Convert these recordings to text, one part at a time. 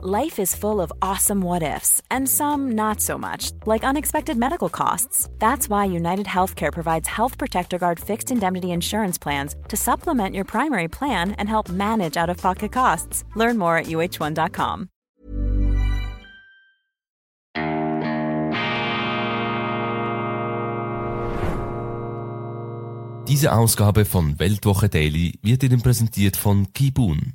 Life is full of awesome what ifs, and some not so much, like unexpected medical costs. That's why United Healthcare provides Health Protector Guard fixed indemnity insurance plans to supplement your primary plan and help manage out of pocket costs. Learn more at uh1.com. Diese Ausgabe von Weltwoche Daily wird Ihnen präsentiert von Kibun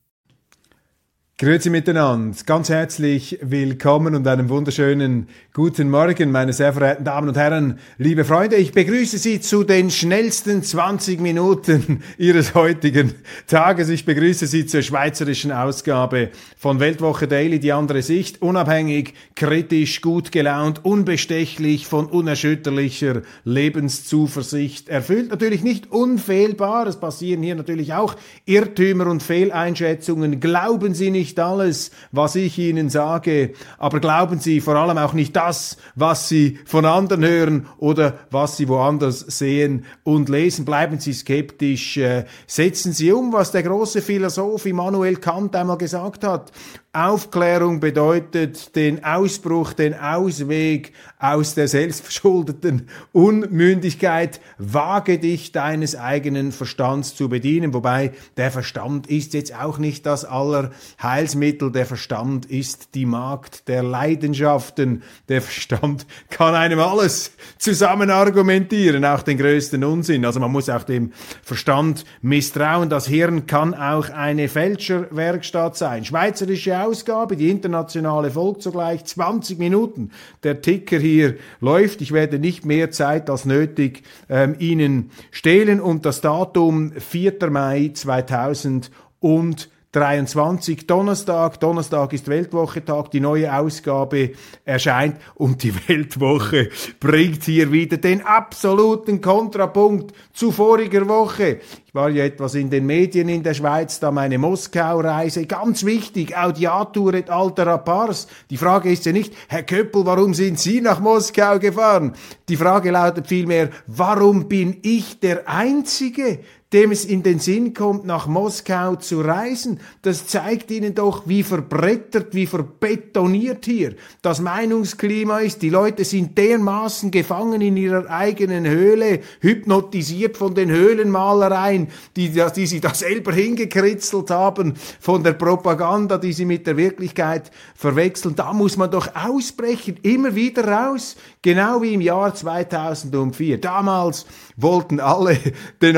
Grüezi miteinander, ganz herzlich willkommen und einen wunderschönen guten Morgen, meine sehr verehrten Damen und Herren, liebe Freunde. Ich begrüße Sie zu den schnellsten 20 Minuten Ihres heutigen Tages. Ich begrüße Sie zur schweizerischen Ausgabe von Weltwoche Daily, die andere Sicht, unabhängig, kritisch, gut gelaunt, unbestechlich, von unerschütterlicher Lebenszuversicht erfüllt. Natürlich nicht unfehlbar, es passieren hier natürlich auch Irrtümer und Fehleinschätzungen. Glauben Sie nicht, nicht alles, was ich Ihnen sage, aber glauben Sie vor allem auch nicht das, was Sie von anderen hören oder was Sie woanders sehen und lesen. Bleiben Sie skeptisch, äh, setzen Sie um, was der große Philosoph Immanuel Kant einmal gesagt hat. Aufklärung bedeutet den Ausbruch, den Ausweg aus der selbstverschuldeten Unmündigkeit. Wage dich deines eigenen Verstands zu bedienen. Wobei der Verstand ist jetzt auch nicht das Allerheilsmittel. Der Verstand ist die Magd der Leidenschaften. Der Verstand kann einem alles zusammen argumentieren, auch den größten Unsinn. Also man muss auch dem Verstand misstrauen. Das Hirn kann auch eine Fälscherwerkstatt sein. Schweizerische Ausgabe, die internationale folgt sogleich. 20 Minuten. Der Ticker hier läuft. Ich werde nicht mehr Zeit als nötig ähm, Ihnen stehlen. Und das Datum 4. Mai 2000 und 23 Donnerstag. Donnerstag ist Weltwochetag. Die neue Ausgabe erscheint und die Weltwoche bringt hier wieder den absoluten Kontrapunkt zu voriger Woche. Ich war ja etwas in den Medien in der Schweiz, da meine Moskau-Reise. Ganz wichtig, Audiatur et altera pars. Die Frage ist ja nicht, Herr Köppel, warum sind Sie nach Moskau gefahren? Die Frage lautet vielmehr, warum bin ich der Einzige, dem es in den Sinn kommt, nach Moskau zu reisen. Das zeigt Ihnen doch, wie verbrettert, wie verbetoniert hier das Meinungsklima ist. Die Leute sind dermaßen gefangen in ihrer eigenen Höhle, hypnotisiert von den Höhlenmalereien, die, die sie da selber hingekritzelt haben, von der Propaganda, die sie mit der Wirklichkeit verwechseln. Da muss man doch ausbrechen, immer wieder raus, genau wie im Jahr 2004. Damals wollten alle den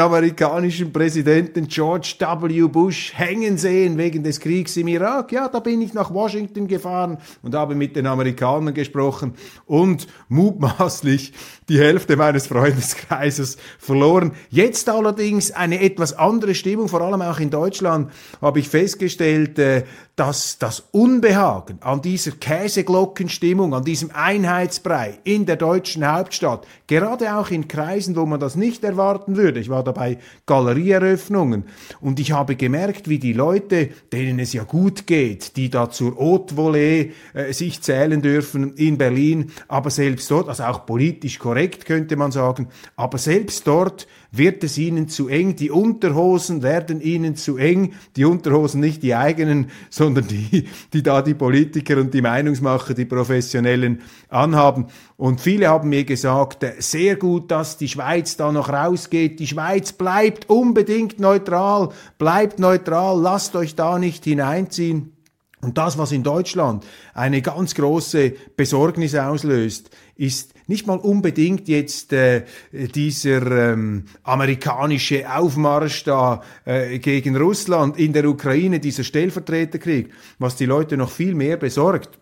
amerikanischen Präsidenten George W. Bush hängen sehen wegen des Kriegs im Irak. Ja, da bin ich nach Washington gefahren und habe mit den Amerikanern gesprochen und mutmaßlich die Hälfte meines Freundeskreises verloren. Jetzt allerdings eine etwas andere Stimmung, vor allem auch in Deutschland, habe ich festgestellt, äh, dass das Unbehagen an dieser Käseglockenstimmung, an diesem Einheitsbrei in der deutschen Hauptstadt, gerade auch in Kreisen, wo man das nicht erwarten würde. Ich war dabei Galerieeröffnungen und ich habe gemerkt, wie die Leute, denen es ja gut geht, die da zur Haute Volée äh, sich zählen dürfen in Berlin, aber selbst dort, also auch politisch korrekt könnte man sagen, aber selbst dort wird es ihnen zu eng, die Unterhosen werden ihnen zu eng, die Unterhosen nicht die eigenen, sondern die, die da die Politiker und die Meinungsmacher, die Professionellen anhaben. Und viele haben mir gesagt, äh, sehr gut, dass die Schweiz da noch rausgeht. Die Schweiz bleibt unbedingt neutral, bleibt neutral, lasst euch da nicht hineinziehen. Und das, was in Deutschland eine ganz große Besorgnis auslöst, ist nicht mal unbedingt jetzt äh, dieser ähm, amerikanische Aufmarsch da äh, gegen Russland in der Ukraine, dieser Stellvertreterkrieg. Was die Leute noch viel mehr besorgt,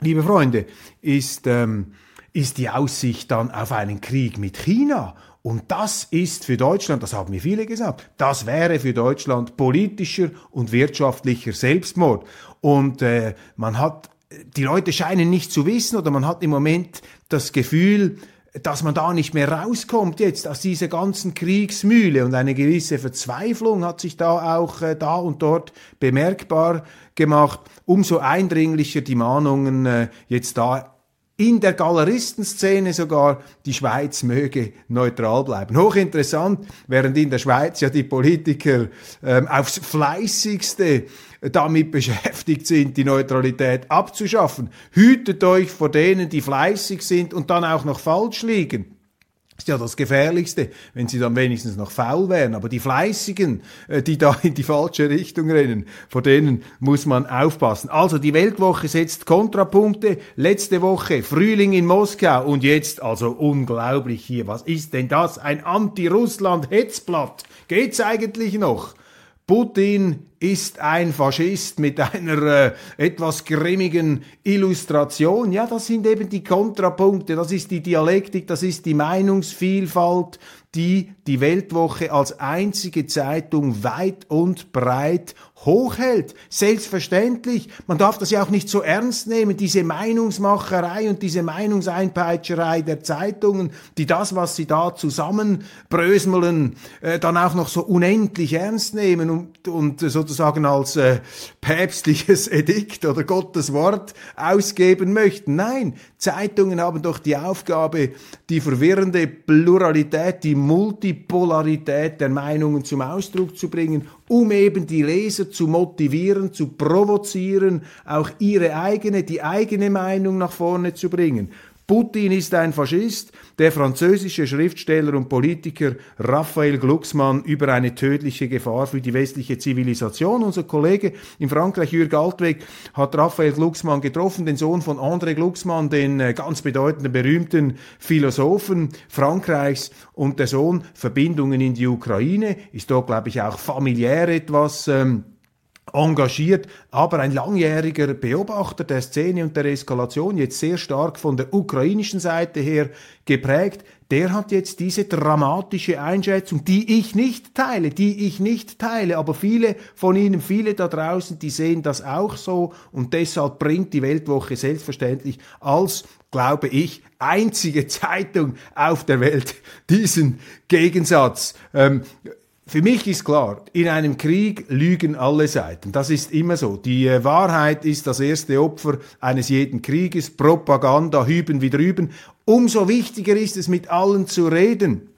liebe Freunde, ist, ähm, ist die Aussicht dann auf einen Krieg mit China und das ist für Deutschland, das haben mir viele gesagt, das wäre für Deutschland politischer und wirtschaftlicher Selbstmord. Und äh, man hat, die Leute scheinen nicht zu wissen oder man hat im Moment das Gefühl, dass man da nicht mehr rauskommt jetzt aus dieser ganzen Kriegsmühle und eine gewisse Verzweiflung hat sich da auch äh, da und dort bemerkbar gemacht. Umso eindringlicher die Mahnungen äh, jetzt da in der Galeristenszene sogar, die Schweiz möge neutral bleiben. Hochinteressant, während in der Schweiz ja die Politiker ähm, aufs fleißigste damit beschäftigt sind, die Neutralität abzuschaffen. Hütet euch vor denen, die fleißig sind und dann auch noch falsch liegen ist ja das Gefährlichste, wenn sie dann wenigstens noch faul wären. Aber die Fleißigen, äh, die da in die falsche Richtung rennen, vor denen muss man aufpassen. Also die Weltwoche setzt Kontrapunkte. Letzte Woche Frühling in Moskau und jetzt also unglaublich hier. Was ist denn das? Ein Anti-Russland-Hetzblatt. Geht's eigentlich noch? Putin ist ein Faschist mit einer äh, etwas grimmigen Illustration. Ja, das sind eben die Kontrapunkte, das ist die Dialektik, das ist die Meinungsvielfalt, die die Weltwoche als einzige Zeitung weit und breit hochhält. Selbstverständlich. Man darf das ja auch nicht so ernst nehmen, diese Meinungsmacherei und diese Meinungseinpeitscherei der Zeitungen, die das, was sie da zusammenbrösmeln, äh, dann auch noch so unendlich ernst nehmen und, und sozusagen als äh, päpstliches Edikt oder Gottes Wort ausgeben möchten. Nein, Zeitungen haben doch die Aufgabe, die verwirrende Pluralität, die Multipolarität der Meinungen zum Ausdruck zu bringen, um eben die Leser zu motivieren, zu provozieren, auch ihre eigene, die eigene Meinung nach vorne zu bringen. Putin ist ein Faschist, der französische Schriftsteller und Politiker Raphael Glucksmann über eine tödliche Gefahr für die westliche Zivilisation. Unser Kollege in Frankreich, Jürg Altweg, hat Raphael Glucksmann getroffen, den Sohn von André Glucksmann, den äh, ganz bedeutenden, berühmten Philosophen Frankreichs und der Sohn Verbindungen in die Ukraine, ist dort, glaube ich, auch familiär etwas ähm, engagiert, aber ein langjähriger Beobachter der Szene und der Eskalation, jetzt sehr stark von der ukrainischen Seite her geprägt, der hat jetzt diese dramatische Einschätzung, die ich nicht teile, die ich nicht teile, aber viele von Ihnen, viele da draußen, die sehen das auch so und deshalb bringt die Weltwoche selbstverständlich als glaube ich, einzige Zeitung auf der Welt diesen Gegensatz. Ähm, für mich ist klar, in einem Krieg lügen alle Seiten. Das ist immer so. Die äh, Wahrheit ist das erste Opfer eines jeden Krieges. Propaganda hüben wie drüben. Umso wichtiger ist es, mit allen zu reden.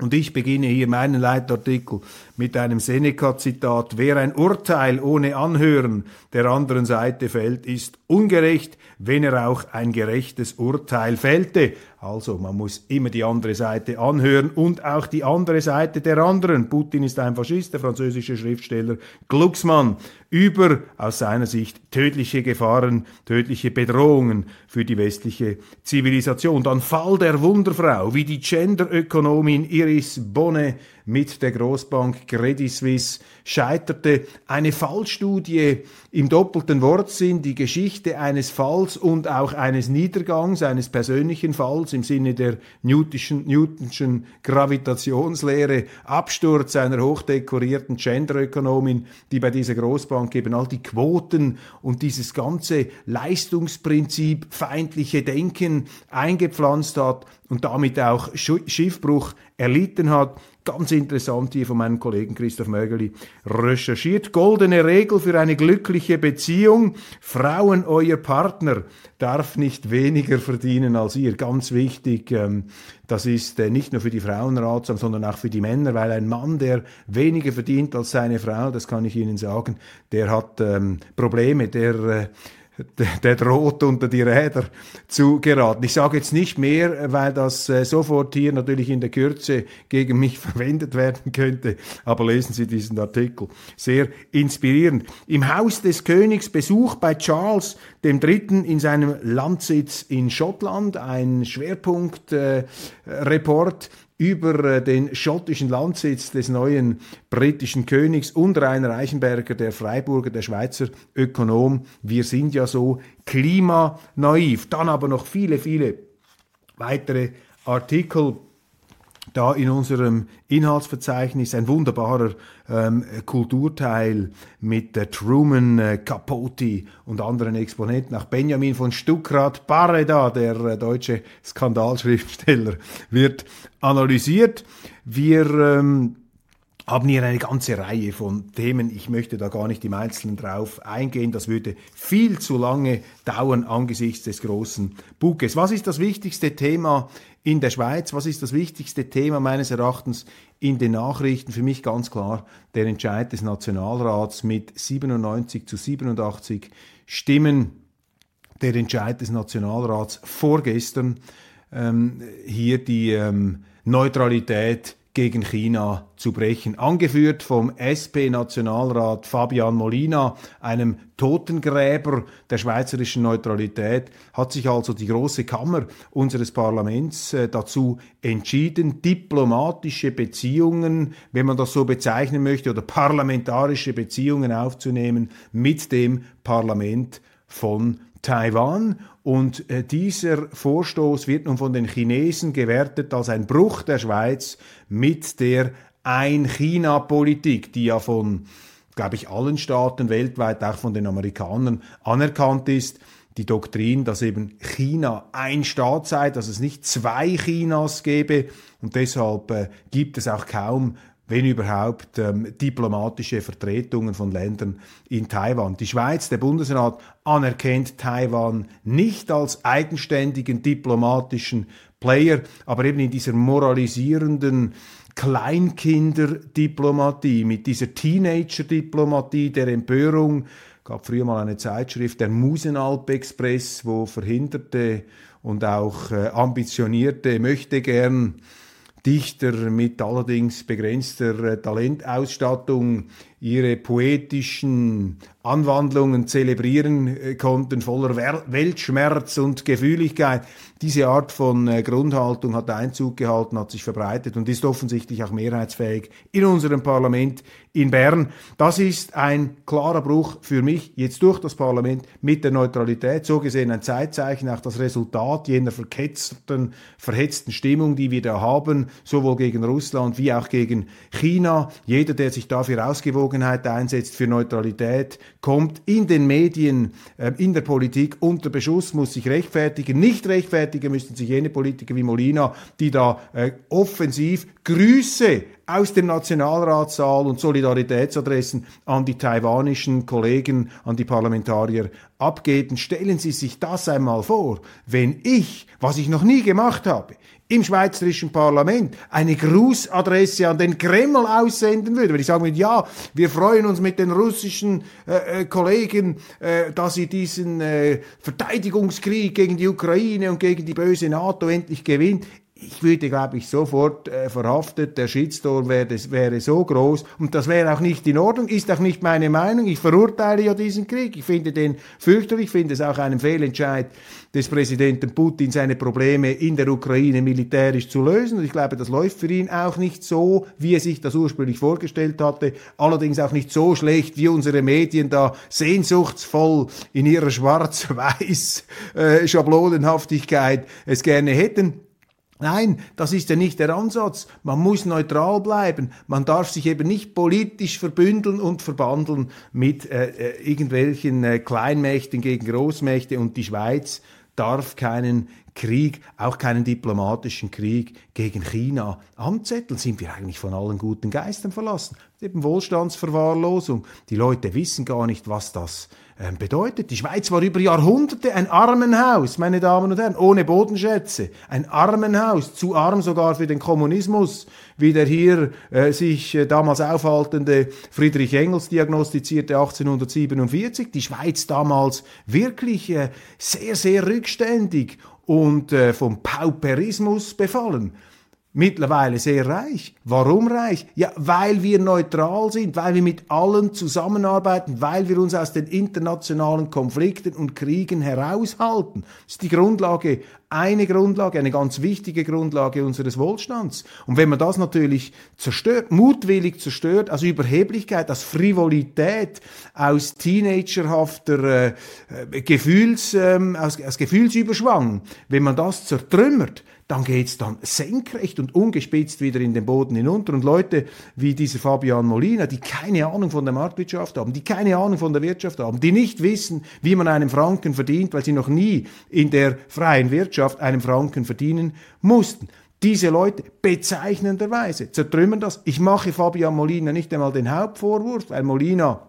Und ich beginne hier meinen Leitartikel mit einem Seneca-Zitat. Wer ein Urteil ohne Anhören der anderen Seite fällt, ist ungerecht, wenn er auch ein gerechtes Urteil fällte. Also man muss immer die andere Seite anhören und auch die andere Seite der anderen. Putin ist ein Faschist, der französische Schriftsteller Glucksmann über aus seiner Sicht tödliche Gefahren, tödliche Bedrohungen für die westliche Zivilisation. Dann Fall der Wunderfrau, wie die Genderökonomin Iris Bonne mit der Großbank Credit Suisse scheiterte. Eine Fallstudie im doppelten Wortsinn, die Geschichte eines Falls und auch eines Niedergangs, eines persönlichen Falls im Sinne der Newtonschen, Newtonschen Gravitationslehre, Absturz einer hochdekorierten Genderökonomin, die bei dieser Großbank eben all die Quoten und dieses ganze Leistungsprinzip feindliche Denken eingepflanzt hat und damit auch Schiffbruch erlitten hat. Ganz interessant hier von meinem Kollegen Christoph Mögeli recherchiert. Goldene Regel für eine glückliche Beziehung. Frauen, euer Partner darf nicht weniger verdienen als ihr. Ganz wichtig. Ähm, das ist äh, nicht nur für die Frauen ratsam, sondern auch für die Männer, weil ein Mann, der weniger verdient als seine Frau, das kann ich Ihnen sagen, der hat ähm, Probleme, der äh, der droht unter die Räder zu geraten. Ich sage jetzt nicht mehr, weil das äh, sofort hier natürlich in der Kürze gegen mich verwendet werden könnte, aber lesen Sie diesen Artikel. Sehr inspirierend. Im Haus des Königs Besuch bei Charles Dritten in seinem Landsitz in Schottland, ein Schwerpunkt-Report äh, über äh, den schottischen Landsitz des neuen britischen Königs und Rainer Reichenberger, der Freiburger, der Schweizer Ökonom. Wir sind ja so klimanaiv. Dann aber noch viele, viele weitere Artikel da in unserem Inhaltsverzeichnis ein wunderbarer ähm, Kulturteil mit äh, Truman äh, Capote und anderen Exponenten. Auch Benjamin von Stuckrad Barreda, der äh, deutsche Skandalschriftsteller, wird analysiert. Wir ähm, haben hier eine ganze Reihe von Themen. Ich möchte da gar nicht im Einzelnen drauf eingehen. Das würde viel zu lange dauern angesichts des großen Buches. Was ist das wichtigste Thema in der Schweiz? Was ist das wichtigste Thema meines Erachtens in den Nachrichten? Für mich ganz klar der Entscheid des Nationalrats mit 97 zu 87 Stimmen. Der Entscheid des Nationalrats vorgestern ähm, hier die ähm, Neutralität gegen China zu brechen. Angeführt vom SP-Nationalrat Fabian Molina, einem Totengräber der schweizerischen Neutralität, hat sich also die große Kammer unseres Parlaments äh, dazu entschieden, diplomatische Beziehungen, wenn man das so bezeichnen möchte, oder parlamentarische Beziehungen aufzunehmen mit dem Parlament von Taiwan und äh, dieser Vorstoß wird nun von den Chinesen gewertet als ein Bruch der Schweiz mit der Ein-China-Politik, die ja von, glaube ich, allen Staaten weltweit, auch von den Amerikanern, anerkannt ist. Die Doktrin, dass eben China ein Staat sei, dass es nicht zwei Chinas gäbe und deshalb äh, gibt es auch kaum wenn überhaupt, ähm, diplomatische Vertretungen von Ländern in Taiwan. Die Schweiz, der Bundesrat, anerkennt Taiwan nicht als eigenständigen diplomatischen Player, aber eben in dieser moralisierenden Kleinkinderdiplomatie, mit dieser Teenager-Diplomatie der Empörung, gab früher mal eine Zeitschrift, der Musenalp Express, wo verhinderte und auch äh, ambitionierte möchte gern Dichter mit allerdings begrenzter äh, Talentausstattung ihre poetischen Anwandlungen zelebrieren äh, konnten, voller Weltschmerz und Gefühligkeit. Diese Art von äh, Grundhaltung hat Einzug gehalten, hat sich verbreitet und ist offensichtlich auch mehrheitsfähig in unserem Parlament in Bern. Das ist ein klarer Bruch für mich jetzt durch das Parlament mit der Neutralität. So gesehen ein Zeitzeichen, auch das Resultat jener verketzten, verhetzten Stimmung, die wir da haben, sowohl gegen Russland wie auch gegen China. Jeder, der sich dafür Ausgewogenheit einsetzt, für Neutralität, kommt in den Medien, äh, in der Politik unter Beschuss, muss sich rechtfertigen. Nicht rechtfertigen müssen sich jene Politiker wie Molina, die da äh, offensiv Grüße aus dem Nationalratssaal und Solidaritätsadressen an die taiwanischen Kollegen, an die Parlamentarier abgeben. Stellen Sie sich das einmal vor, wenn ich, was ich noch nie gemacht habe, im schweizerischen Parlament eine Grußadresse an den Kreml aussenden würde, wenn ich sagen würde, ja, wir freuen uns mit den russischen äh, äh, Kollegen, äh, dass sie diesen äh, Verteidigungskrieg gegen die Ukraine und gegen die böse NATO endlich gewinnt ich würde, glaube ich, sofort äh, verhaftet. Der Shitstorm wäre, wäre so groß und das wäre auch nicht in Ordnung, ist auch nicht meine Meinung. Ich verurteile ja diesen Krieg. Ich finde den fürchterlich, ich finde es auch einen Fehlentscheid des Präsidenten Putin, seine Probleme in der Ukraine militärisch zu lösen. Und ich glaube, das läuft für ihn auch nicht so, wie er sich das ursprünglich vorgestellt hatte. Allerdings auch nicht so schlecht, wie unsere Medien da sehnsuchtsvoll in ihrer schwarz-weiß äh, Schablonenhaftigkeit es gerne hätten. Nein, das ist ja nicht der Ansatz. Man muss neutral bleiben. Man darf sich eben nicht politisch verbündeln und verbandeln mit äh, äh, irgendwelchen äh, Kleinmächten gegen Großmächte. Und die Schweiz darf keinen Krieg, auch keinen diplomatischen Krieg gegen China anzetteln. Sind wir eigentlich von allen guten Geistern verlassen? Eben Wohlstandsverwahrlosung. Die Leute wissen gar nicht, was das ähm, bedeutet. Die Schweiz war über Jahrhunderte ein Armenhaus, meine Damen und Herren, ohne Bodenschätze. Ein Armenhaus, zu arm sogar für den Kommunismus, wie der hier äh, sich äh, damals aufhaltende Friedrich Engels diagnostizierte 1847. Die Schweiz damals wirklich äh, sehr, sehr rückständig und äh, vom Pauperismus befallen mittlerweile sehr reich. Warum reich? Ja, weil wir neutral sind, weil wir mit allen zusammenarbeiten, weil wir uns aus den internationalen Konflikten und Kriegen heraushalten. Das ist die Grundlage, eine Grundlage, eine ganz wichtige Grundlage unseres Wohlstands. Und wenn man das natürlich zerstört, mutwillig zerstört, aus Überheblichkeit, aus Frivolität, aus teenagerhafter äh, äh Gefühls, ähm, aus, aus Gefühlsüberschwang, wenn man das zertrümmert, dann geht's dann senkrecht und ungespitzt wieder in den Boden hinunter. Und Leute wie dieser Fabian Molina, die keine Ahnung von der Marktwirtschaft haben, die keine Ahnung von der Wirtschaft haben, die nicht wissen, wie man einen Franken verdient, weil sie noch nie in der freien Wirtschaft einen Franken verdienen mussten Diese Leute bezeichnenderweise zertrümmern das. Ich mache Fabian Molina nicht einmal den Hauptvorwurf, weil Molina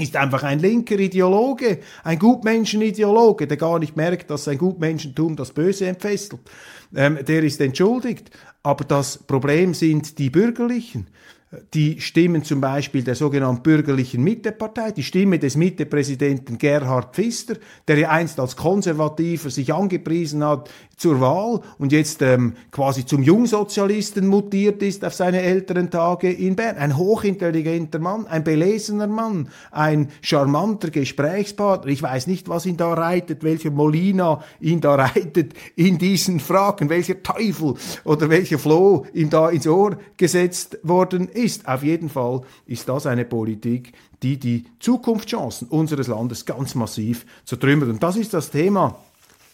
Ist einfach ein linker Ideologe, ein Gutmenschenideologe, der gar nicht merkt, dass sein Gutmenschentum das Böse entfesselt. Ähm, der ist entschuldigt. Aber das Problem sind die Bürgerlichen die Stimmen zum Beispiel der sogenannten bürgerlichen Mittepartei, die Stimme des Mittepräsidenten Gerhard Pfister, der ja einst als Konservativer sich angepriesen hat zur Wahl und jetzt ähm, quasi zum Jungsozialisten mutiert ist auf seine älteren Tage in Bern. Ein hochintelligenter Mann, ein belesener Mann, ein charmanter Gesprächspartner. Ich weiß nicht, was ihn da reitet, welcher Molina ihn da reitet in diesen Fragen, welcher Teufel oder welcher Floh ihm da ins Ohr gesetzt worden ist. Auf jeden Fall ist das eine Politik, die die Zukunftschancen unseres Landes ganz massiv zertrümmert. Und das ist das Thema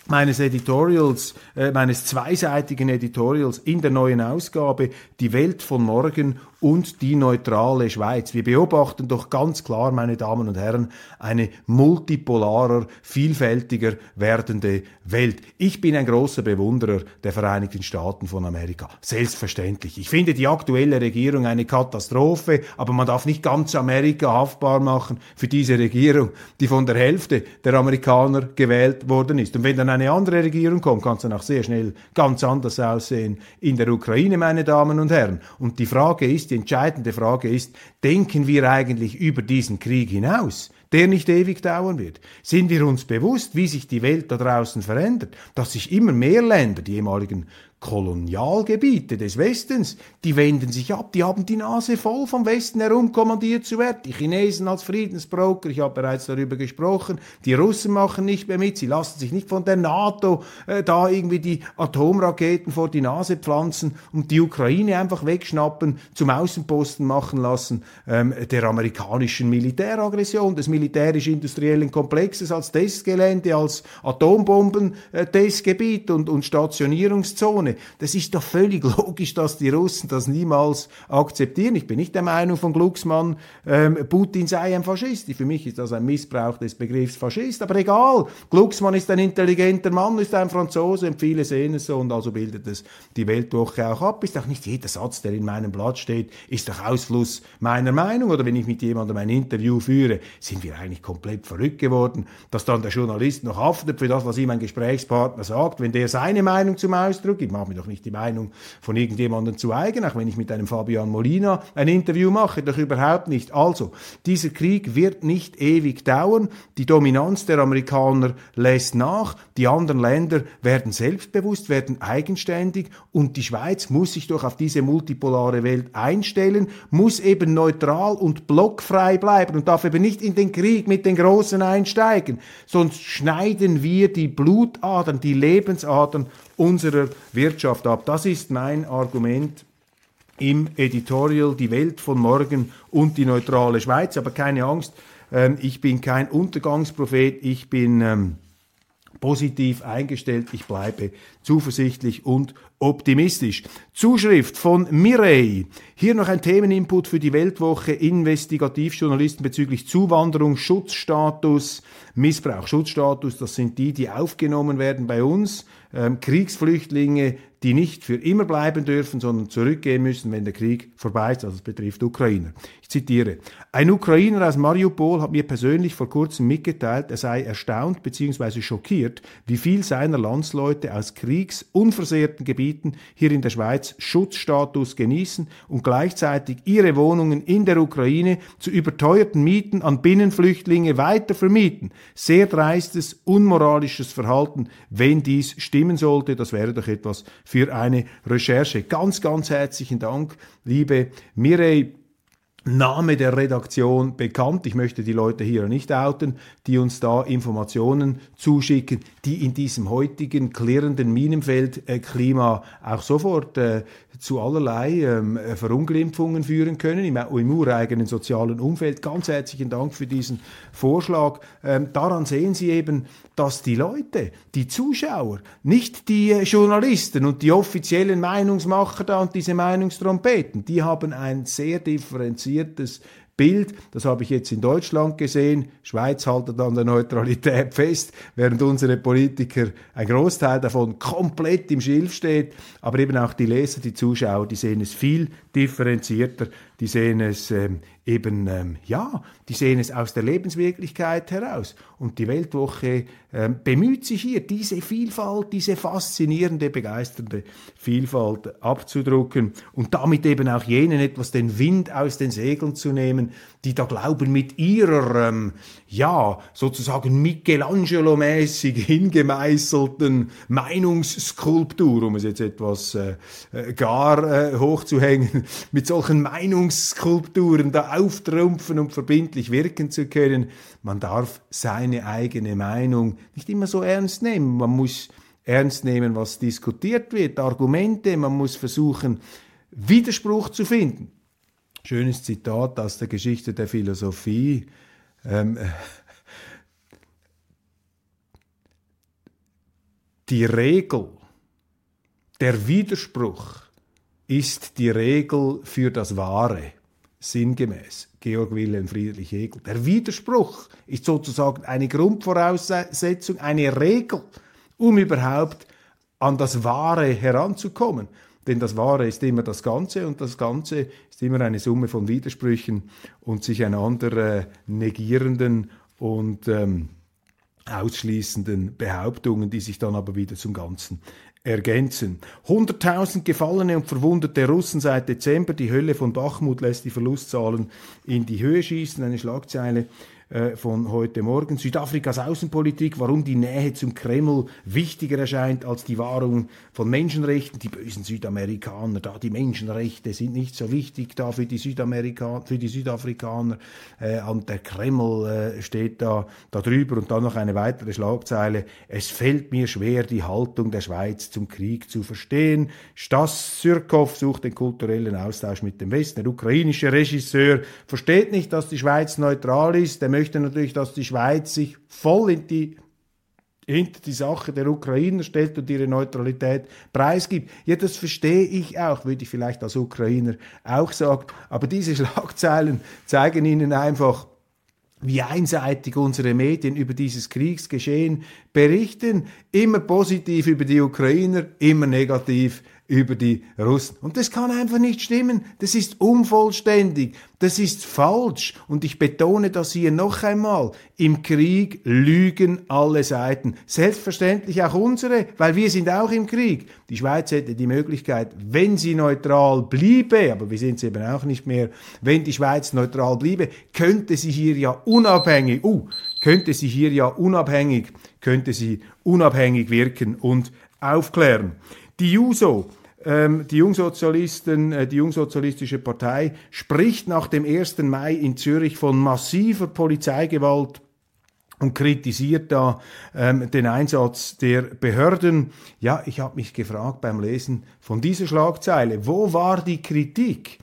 meines Editorials, äh, meines zweiseitigen Editorials in der neuen Ausgabe Die Welt von morgen und die neutrale Schweiz. Wir beobachten doch ganz klar, meine Damen und Herren, eine multipolarer, vielfältiger werdende Welt. Ich bin ein großer Bewunderer der Vereinigten Staaten von Amerika. Selbstverständlich. Ich finde die aktuelle Regierung eine Katastrophe, aber man darf nicht ganz Amerika haftbar machen für diese Regierung, die von der Hälfte der Amerikaner gewählt worden ist. Und wenn dann eine andere Regierung kommt, kann es dann auch sehr schnell ganz anders aussehen in der Ukraine, meine Damen und Herren. Und die Frage ist, die entscheidende Frage ist, denken wir eigentlich über diesen Krieg hinaus? der nicht ewig dauern wird. Sind wir uns bewusst, wie sich die Welt da draußen verändert, dass sich immer mehr Länder, die ehemaligen Kolonialgebiete des Westens, die wenden sich ab, die haben die Nase voll vom Westen herum kommandiert zu werden. Die Chinesen als Friedensbroker, ich habe bereits darüber gesprochen, die Russen machen nicht mehr mit, sie lassen sich nicht von der NATO äh, da irgendwie die Atomraketen vor die Nase pflanzen und die Ukraine einfach wegschnappen, zum Außenposten machen lassen ähm, der amerikanischen Militäraggression, des militärisch-industriellen Komplexes als Testgelände, als Atombomben-Testgebiet und, und Stationierungszone Zone. Das ist doch völlig logisch, dass die Russen das niemals akzeptieren. Ich bin nicht der Meinung von Glucksmann, ähm, Putin sei ein Faschist. Für mich ist das ein Missbrauch des Begriffs Faschist. Aber egal, Glucksmann ist ein intelligenter Mann, ist ein Franzose und viele sehen es so und also bildet es die Weltwoche auch ab. Ist auch nicht jeder Satz, der in meinem Blatt steht, ist doch Ausfluss meiner Meinung. Oder wenn ich mit jemandem ein Interview führe, sind wir eigentlich komplett verrückt geworden, dass dann der Journalist noch haftet für das, was ihm ein Gesprächspartner sagt, wenn der seine Meinung zum Ausdruck gibt mache mir doch nicht die Meinung von irgendjemandem zu eigen, auch wenn ich mit einem Fabian Molina ein Interview mache, doch überhaupt nicht. Also, dieser Krieg wird nicht ewig dauern. Die Dominanz der Amerikaner lässt nach. Die anderen Länder werden selbstbewusst, werden eigenständig und die Schweiz muss sich doch auf diese multipolare Welt einstellen, muss eben neutral und blockfrei bleiben und darf eben nicht in den Krieg mit den Großen einsteigen. Sonst schneiden wir die Blutadern, die Lebensadern unserer Wirtschaft ab. Das ist mein Argument im Editorial Die Welt von morgen und die neutrale Schweiz. Aber keine Angst, ähm, ich bin kein Untergangsprophet, ich bin ähm, positiv eingestellt, ich bleibe zuversichtlich und optimistisch. Zuschrift von Mirei. Hier noch ein Themeninput für die Weltwoche Investigativjournalisten bezüglich Zuwanderung, Schutzstatus, Missbrauch. Schutzstatus, das sind die, die aufgenommen werden bei uns, Kriegsflüchtlinge, die nicht für immer bleiben dürfen, sondern zurückgehen müssen, wenn der Krieg vorbei ist. Also es betrifft Ukrainer. Ich zitiere. Ein Ukrainer aus Mariupol hat mir persönlich vor kurzem mitgeteilt, er sei erstaunt bzw. schockiert, wie viel seiner Landsleute aus kriegsunversehrten Gebieten hier in der Schweiz Schutzstatus genießen und gleichzeitig ihre Wohnungen in der Ukraine zu überteuerten Mieten an Binnenflüchtlinge weiter vermieten. Sehr dreistes, unmoralisches Verhalten, wenn dies stimmen sollte. Das wäre doch etwas für eine Recherche. Ganz, ganz herzlichen Dank, liebe Mireille. Name der Redaktion bekannt. Ich möchte die Leute hier nicht outen, die uns da Informationen zuschicken, die in diesem heutigen klirrenden Minenfeldklima auch sofort äh, zu allerlei ähm, Verunglimpfungen führen können im, im, ureigenen sozialen Umfeld. Ganz herzlichen Dank für diesen Vorschlag. Ähm, daran sehen Sie eben, dass die Leute, die Zuschauer, nicht die äh, Journalisten und die offiziellen Meinungsmacher da und diese Meinungstrompeten, die haben ein sehr differenziertes Bild, das habe ich jetzt in Deutschland gesehen, Schweiz haltet an der Neutralität fest, während unsere Politiker, ein Großteil davon komplett im Schilf steht, aber eben auch die Leser, die Zuschauer, die sehen es viel differenzierter, die sehen es ähm, eben, ähm, ja, die sehen es aus der Lebenswirklichkeit heraus. Und die Weltwoche ähm, bemüht sich hier, diese Vielfalt, diese faszinierende, begeisternde Vielfalt abzudrucken und damit eben auch jenen etwas den Wind aus den Segeln zu nehmen, die da glauben, mit ihrer, ähm, ja, sozusagen Michelangelo-mäßig hingemeißelten Meinungsskulptur, um es jetzt etwas äh, äh gar äh, hochzuhängen, mit solchen Meinungsskulpturen da auftrumpfen und verbindlich wirken zu können. Man darf seine eigene Meinung nicht immer so ernst nehmen. Man muss ernst nehmen, was diskutiert wird, Argumente, man muss versuchen, Widerspruch zu finden. Schönes Zitat aus der Geschichte der Philosophie. Ähm, die Regel, der Widerspruch ist die Regel für das Wahre. Sinngemäß, Georg Wilhelm Friedrich Hegel. Der Widerspruch ist sozusagen eine Grundvoraussetzung, eine Regel, um überhaupt an das Wahre heranzukommen. Denn das Wahre ist immer das Ganze und das Ganze ist immer eine Summe von Widersprüchen und sich einander äh, negierenden und ähm, ausschließenden Behauptungen, die sich dann aber wieder zum Ganzen ergänzen. 100.000 gefallene und verwundete Russen seit Dezember. Die Hölle von Bachmut lässt die Verlustzahlen in die Höhe schießen. Eine Schlagzeile von heute Morgen. Südafrikas Außenpolitik, warum die Nähe zum Kreml wichtiger erscheint als die Wahrung von Menschenrechten. Die bösen Südamerikaner, da die Menschenrechte sind nicht so wichtig da für die, Südamerika für die Südafrikaner. Äh, und der Kreml äh, steht da, da drüber. Und dann noch eine weitere Schlagzeile. Es fällt mir schwer, die Haltung der Schweiz zum Krieg zu verstehen. Stas Syrkov sucht den kulturellen Austausch mit dem Westen. Der ukrainische Regisseur versteht nicht, dass die Schweiz neutral ist. Der möchte natürlich, dass die Schweiz sich voll in die hinter die Sache der Ukrainer stellt und ihre Neutralität preisgibt. Ja, das verstehe ich auch, würde ich vielleicht als Ukrainer auch sagen. Aber diese Schlagzeilen zeigen Ihnen einfach, wie einseitig unsere Medien über dieses Kriegsgeschehen berichten. Immer positiv über die Ukrainer, immer negativ über die Russen. Und das kann einfach nicht stimmen. Das ist unvollständig. Das ist falsch. Und ich betone das hier noch einmal. Im Krieg lügen alle Seiten. Selbstverständlich auch unsere, weil wir sind auch im Krieg. Die Schweiz hätte die Möglichkeit, wenn sie neutral bliebe, aber wir sind es eben auch nicht mehr, wenn die Schweiz neutral bliebe, könnte sie hier ja unabhängig, uh, könnte sie hier ja unabhängig, könnte sie unabhängig wirken und aufklären. Die JUSO, ähm, die Jungsozialisten, äh, die Jungsozialistische Partei, spricht nach dem 1. Mai in Zürich von massiver Polizeigewalt und kritisiert da ähm, den Einsatz der Behörden. Ja, ich habe mich gefragt beim Lesen von dieser Schlagzeile, wo war die Kritik?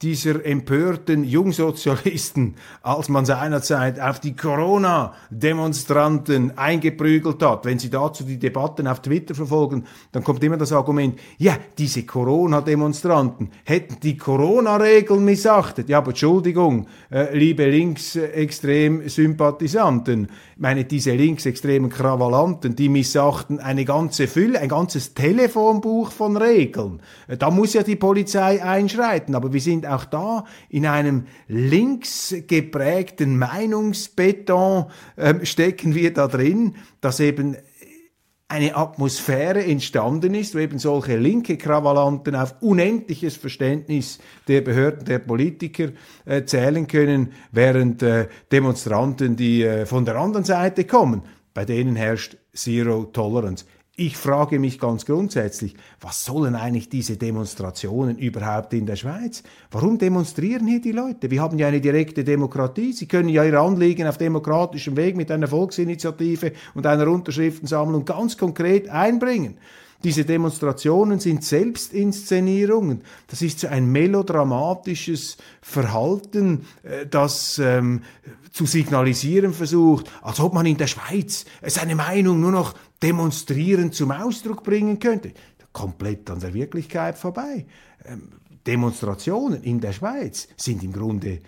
Dieser empörten Jungsozialisten, als man seinerzeit auf die Corona-Demonstranten eingeprügelt hat. Wenn Sie dazu die Debatten auf Twitter verfolgen, dann kommt immer das Argument, ja, diese Corona-Demonstranten hätten die Corona-Regeln missachtet. Ja, aber Entschuldigung, äh, liebe Linksextrem-Sympathisanten, meine, diese linksextremen Krawallanten, die missachten eine ganze Fülle, ein ganzes Telefonbuch von Regeln. Äh, da muss ja die Polizei einschreiten, aber wir sind auch da in einem links geprägten Meinungsbeton äh, stecken wir da drin, dass eben eine Atmosphäre entstanden ist, wo eben solche linke Krawallanten auf unendliches Verständnis der Behörden, der Politiker äh, zählen können, während äh, Demonstranten, die äh, von der anderen Seite kommen, bei denen herrscht Zero Tolerance. Ich frage mich ganz grundsätzlich, was sollen eigentlich diese Demonstrationen überhaupt in der Schweiz? Warum demonstrieren hier die Leute? Wir haben ja eine direkte Demokratie. Sie können ja ihr Anliegen auf demokratischem Weg mit einer Volksinitiative und einer Unterschriftensammlung ganz konkret einbringen. Diese Demonstrationen sind Selbstinszenierungen. Das ist so ein melodramatisches Verhalten, äh, das ähm, zu signalisieren versucht, als ob man in der Schweiz seine Meinung nur noch demonstrierend zum Ausdruck bringen könnte. Komplett an der Wirklichkeit vorbei. Ähm, Demonstrationen in der Schweiz sind im Grunde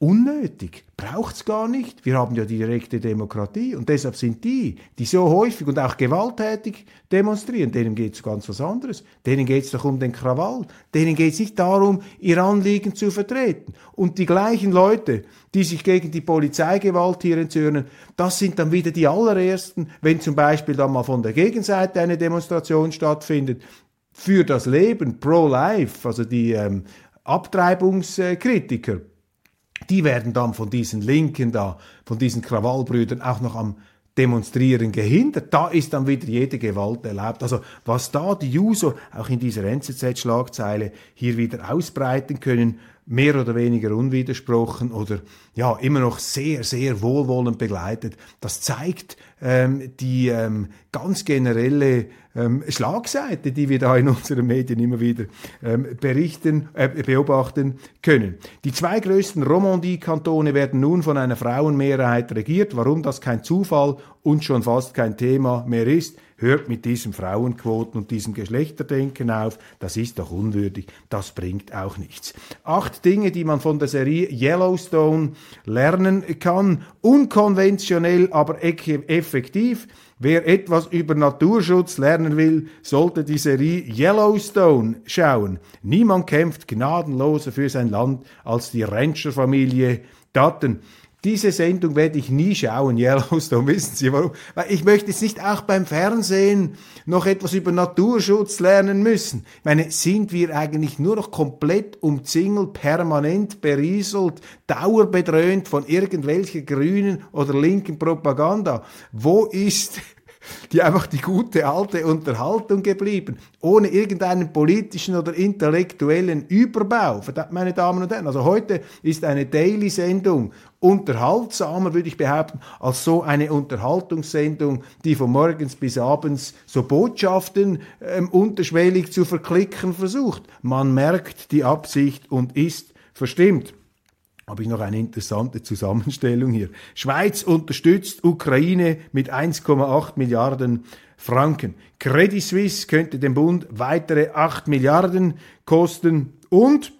unnötig, braucht's gar nicht. Wir haben ja die direkte Demokratie und deshalb sind die, die so häufig und auch gewalttätig demonstrieren, denen geht's ganz was anderes. Denen geht's doch um den Krawall. Denen geht's nicht darum, ihr Anliegen zu vertreten. Und die gleichen Leute, die sich gegen die Polizeigewalt hier entzürnen, das sind dann wieder die allerersten, wenn zum Beispiel dann mal von der Gegenseite eine Demonstration stattfindet, für das Leben, pro-life, also die ähm, Abtreibungskritiker, die werden dann von diesen Linken da, von diesen Krawallbrüdern auch noch am Demonstrieren gehindert. Da ist dann wieder jede Gewalt erlaubt. Also was da die User auch in dieser NZZ-Schlagzeile hier wieder ausbreiten können, mehr oder weniger unwidersprochen oder ja immer noch sehr, sehr wohlwollend begleitet, das zeigt ähm, die ähm, ganz generelle ähm, Schlagseite, die wir da in unseren Medien immer wieder ähm, berichten, äh, beobachten können. Die zwei größten Romandie-Kantone werden nun von einer Frauenmehrheit regiert. Warum das kein Zufall und schon fast kein Thema mehr ist, hört mit diesen Frauenquoten und diesem Geschlechterdenken auf. Das ist doch unwürdig. Das bringt auch nichts. Acht Dinge, die man von der Serie Yellowstone lernen kann. Unkonventionell, aber effektiv. Wer etwas über Naturschutz lernen will, sollte die Serie Yellowstone schauen. Niemand kämpft gnadenloser für sein Land als die Rancherfamilie Dutton. Diese Sendung werde ich nie schauen, Yellowstone, wissen Sie warum? Weil ich möchte jetzt nicht auch beim Fernsehen noch etwas über Naturschutz lernen müssen. Ich meine, sind wir eigentlich nur noch komplett umzingelt, permanent berieselt, dauerbedröhnt von irgendwelcher grünen oder linken Propaganda? Wo ist die einfach die gute alte Unterhaltung geblieben, ohne irgendeinen politischen oder intellektuellen Überbau, meine Damen und Herren. Also heute ist eine Daily-Sendung unterhaltsamer, würde ich behaupten, als so eine Unterhaltungssendung, die von morgens bis abends so Botschaften ähm, unterschwellig zu verklicken versucht. Man merkt die Absicht und ist verstimmt habe ich noch eine interessante Zusammenstellung hier. Schweiz unterstützt Ukraine mit 1,8 Milliarden Franken. Credit Suisse könnte dem Bund weitere 8 Milliarden kosten und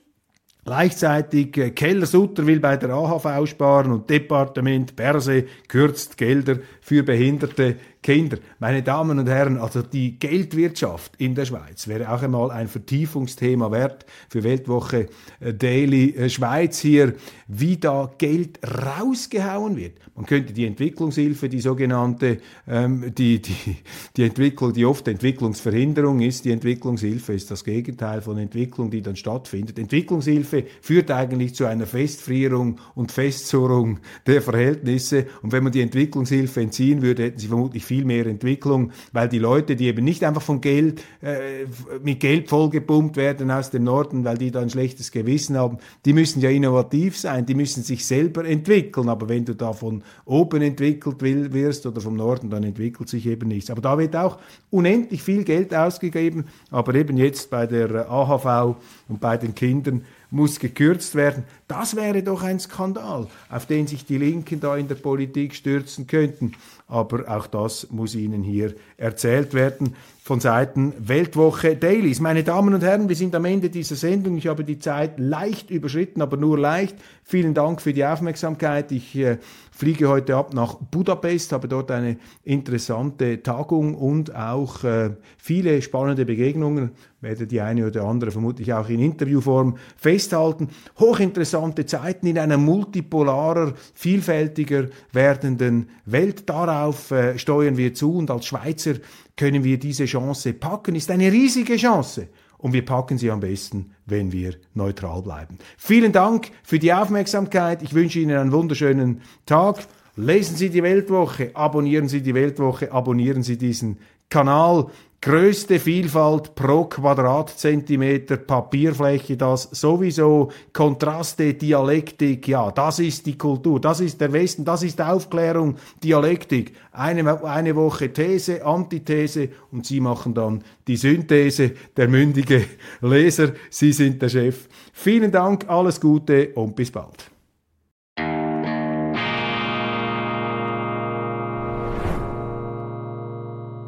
Gleichzeitig äh, Keller Sutter will bei der AHV sparen und Departement Perse kürzt Gelder für behinderte Kinder. Meine Damen und Herren, also die Geldwirtschaft in der Schweiz wäre auch einmal ein Vertiefungsthema wert für Weltwoche äh, Daily äh, Schweiz hier, wie da Geld rausgehauen wird. Man könnte die Entwicklungshilfe, die sogenannte, ähm, die, die, die Entwicklung, die oft Entwicklungsverhinderung ist, die Entwicklungshilfe ist das Gegenteil von Entwicklung, die dann stattfindet. Entwicklungshilfe führt eigentlich zu einer Festfrierung und Festzurrung der Verhältnisse und wenn man die Entwicklungshilfe entziehen würde, hätten sie vermutlich viel mehr Entwicklung, weil die Leute, die eben nicht einfach von Geld, äh, mit Geld vollgepumpt werden aus dem Norden, weil die da ein schlechtes Gewissen haben, die müssen ja innovativ sein, die müssen sich selber entwickeln. Aber wenn du da von oben entwickelt wirst oder vom Norden, dann entwickelt sich eben nichts. Aber da wird auch unendlich viel Geld ausgegeben, aber eben jetzt bei der AHV und bei den Kindern muss gekürzt werden. Das wäre doch ein Skandal, auf den sich die Linken da in der Politik stürzen könnten. Aber auch das muss Ihnen hier erzählt werden von Seiten Weltwoche Dailies. Meine Damen und Herren, wir sind am Ende dieser Sendung. Ich habe die Zeit leicht überschritten, aber nur leicht. Vielen Dank für die Aufmerksamkeit. Ich äh, fliege heute ab nach Budapest, habe dort eine interessante Tagung und auch äh, viele spannende Begegnungen. Werde die eine oder andere vermutlich auch in Interviewform festhalten. Hochinteressante Zeiten in einer multipolarer, vielfältiger werdenden Welt. Darauf äh, steuern wir zu und als Schweizer können wir diese Chance packen. Ist eine riesige Chance und wir packen sie am besten, wenn wir neutral bleiben. Vielen Dank für die Aufmerksamkeit. Ich wünsche Ihnen einen wunderschönen Tag. Lesen Sie die Weltwoche, abonnieren Sie die Weltwoche, abonnieren Sie diesen Kanal größte Vielfalt pro Quadratzentimeter Papierfläche, das sowieso Kontraste, Dialektik, ja, das ist die Kultur, das ist der Westen, das ist Aufklärung, Dialektik. Eine, eine Woche These, Antithese und Sie machen dann die Synthese, der mündige Leser, Sie sind der Chef. Vielen Dank, alles Gute und bis bald.